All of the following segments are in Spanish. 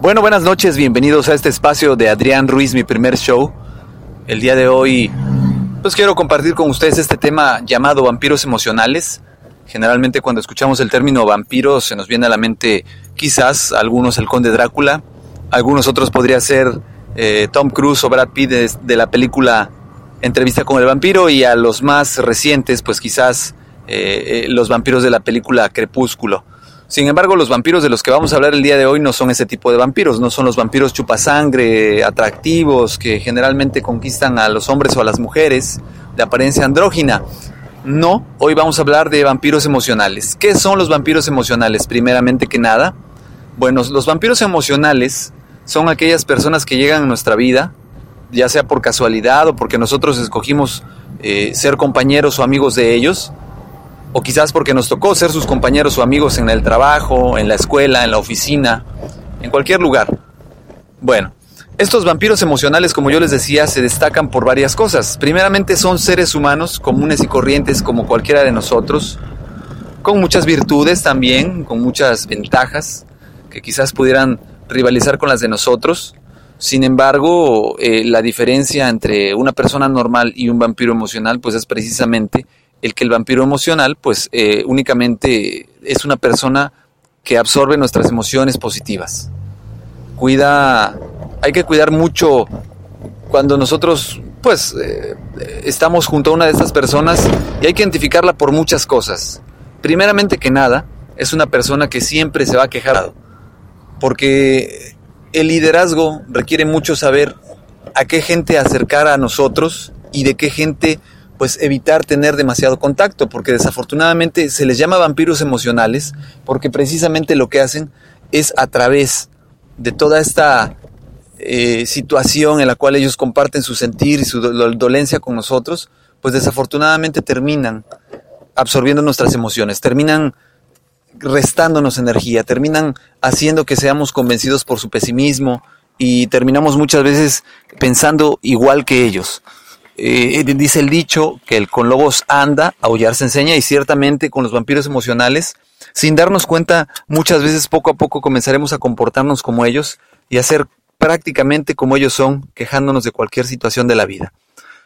Bueno, buenas noches, bienvenidos a este espacio de Adrián Ruiz, mi primer show. El día de hoy, pues quiero compartir con ustedes este tema llamado vampiros emocionales. Generalmente cuando escuchamos el término vampiro se nos viene a la mente quizás algunos el conde Drácula, algunos otros podría ser eh, Tom Cruise o Brad Pitt de, la película Entrevista con el vampiro y a los más recientes pues quizás eh, eh, los vampiros de la película Crepúsculo. Sin embargo, los vampiros de los que vamos a hablar el día de hoy no son ese tipo de vampiros, no son los vampiros chupasangre, atractivos, que generalmente conquistan a los hombres o a las mujeres de apariencia andrógina. No, hoy vamos a hablar de vampiros emocionales. ¿Qué son los vampiros emocionales? Primeramente que nada, bueno, los vampiros emocionales son aquellas personas que llegan a nuestra vida, ya sea por casualidad o porque nosotros escogimos eh, ser compañeros o amigos de ellos, o quizás porque nos tocó ser sus compañeros o amigos en el trabajo, en la escuela, en la oficina, en cualquier lugar. Bueno, estos vampiros emocionales, como yo les decía, se destacan por varias cosas. Primeramente son seres humanos comunes y corrientes como cualquiera de nosotros, con muchas virtudes también, con muchas ventajas, que quizás pudieran rivalizar con las de nosotros. Sin embargo, eh, la diferencia entre una persona normal y un vampiro emocional, pues es precisamente el que el vampiro emocional, pues eh, únicamente es una persona que absorbe nuestras emociones positivas. Cuida, hay que cuidar mucho cuando nosotros, pues, eh, estamos junto a una de estas personas y hay que identificarla por muchas cosas. Primeramente que nada, es una persona que siempre se va a quejar, porque el liderazgo requiere mucho saber a qué gente acercar a nosotros y de qué gente pues evitar tener demasiado contacto, porque desafortunadamente se les llama vampiros emocionales, porque precisamente lo que hacen es a través de toda esta eh, situación en la cual ellos comparten su sentir y su dolencia con nosotros, pues desafortunadamente terminan absorbiendo nuestras emociones, terminan restándonos energía, terminan haciendo que seamos convencidos por su pesimismo y terminamos muchas veces pensando igual que ellos. Eh, dice el dicho que el con lobos anda, aullar se enseña y ciertamente con los vampiros emocionales, sin darnos cuenta, muchas veces poco a poco comenzaremos a comportarnos como ellos y a ser prácticamente como ellos son, quejándonos de cualquier situación de la vida.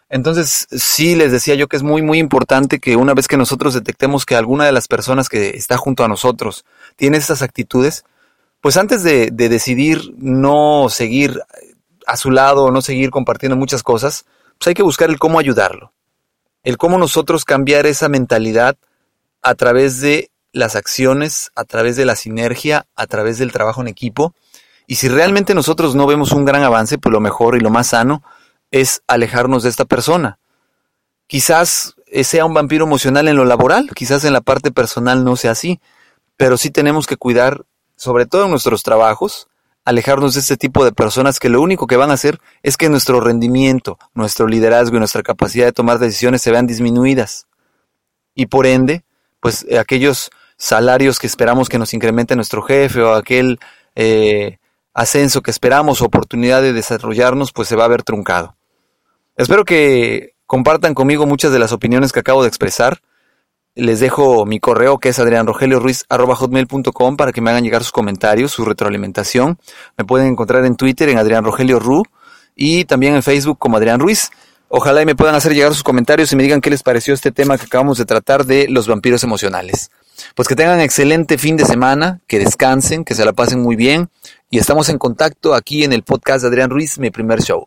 Entonces, sí les decía yo que es muy, muy importante que una vez que nosotros detectemos que alguna de las personas que está junto a nosotros tiene estas actitudes, pues antes de, de decidir no seguir a su lado no seguir compartiendo muchas cosas, pues hay que buscar el cómo ayudarlo, el cómo nosotros cambiar esa mentalidad a través de las acciones, a través de la sinergia, a través del trabajo en equipo. Y si realmente nosotros no vemos un gran avance, pues lo mejor y lo más sano es alejarnos de esta persona. Quizás sea un vampiro emocional en lo laboral, quizás en la parte personal no sea así, pero sí tenemos que cuidar, sobre todo en nuestros trabajos, alejarnos de este tipo de personas que lo único que van a hacer es que nuestro rendimiento, nuestro liderazgo y nuestra capacidad de tomar decisiones se vean disminuidas. Y por ende, pues eh, aquellos salarios que esperamos que nos incremente nuestro jefe o aquel eh, ascenso que esperamos oportunidad de desarrollarnos, pues se va a ver truncado. Espero que compartan conmigo muchas de las opiniones que acabo de expresar les dejo mi correo que es adrianrogelioruiz.com para que me hagan llegar sus comentarios, su retroalimentación. Me pueden encontrar en Twitter en Adrián Rogelio Ru y también en Facebook como Adrián Ruiz. Ojalá y me puedan hacer llegar sus comentarios y me digan qué les pareció este tema que acabamos de tratar de los vampiros emocionales. Pues que tengan excelente fin de semana, que descansen, que se la pasen muy bien y estamos en contacto aquí en el podcast de Adrián Ruiz, mi primer show.